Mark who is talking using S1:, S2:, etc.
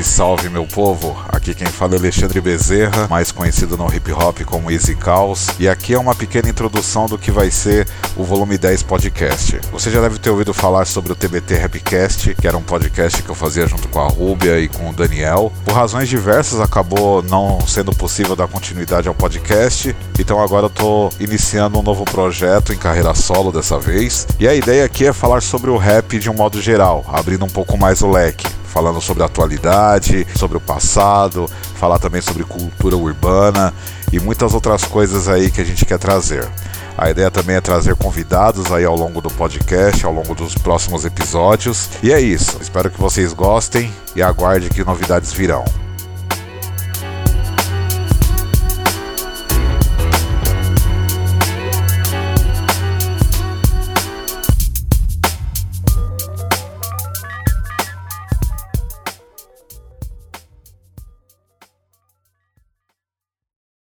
S1: salve meu povo! Aqui quem fala é Alexandre Bezerra, mais conhecido no hip hop como Easy Caos, e aqui é uma pequena introdução do que vai ser o volume 10 podcast. Você já deve ter ouvido falar sobre o TBT Rapcast, que era um podcast que eu fazia junto com a Rúbia e com o Daniel. Por razões diversas acabou não sendo possível dar continuidade ao podcast, então agora eu tô iniciando um novo projeto em carreira solo dessa vez. E a ideia aqui é falar sobre o rap de um modo geral, abrindo um pouco mais o leque falando sobre a atualidade, sobre o passado, falar também sobre cultura urbana e muitas outras coisas aí que a gente quer trazer. A ideia também é trazer convidados aí ao longo do podcast, ao longo dos próximos episódios. E é isso. Espero que vocês gostem e aguarde que novidades virão.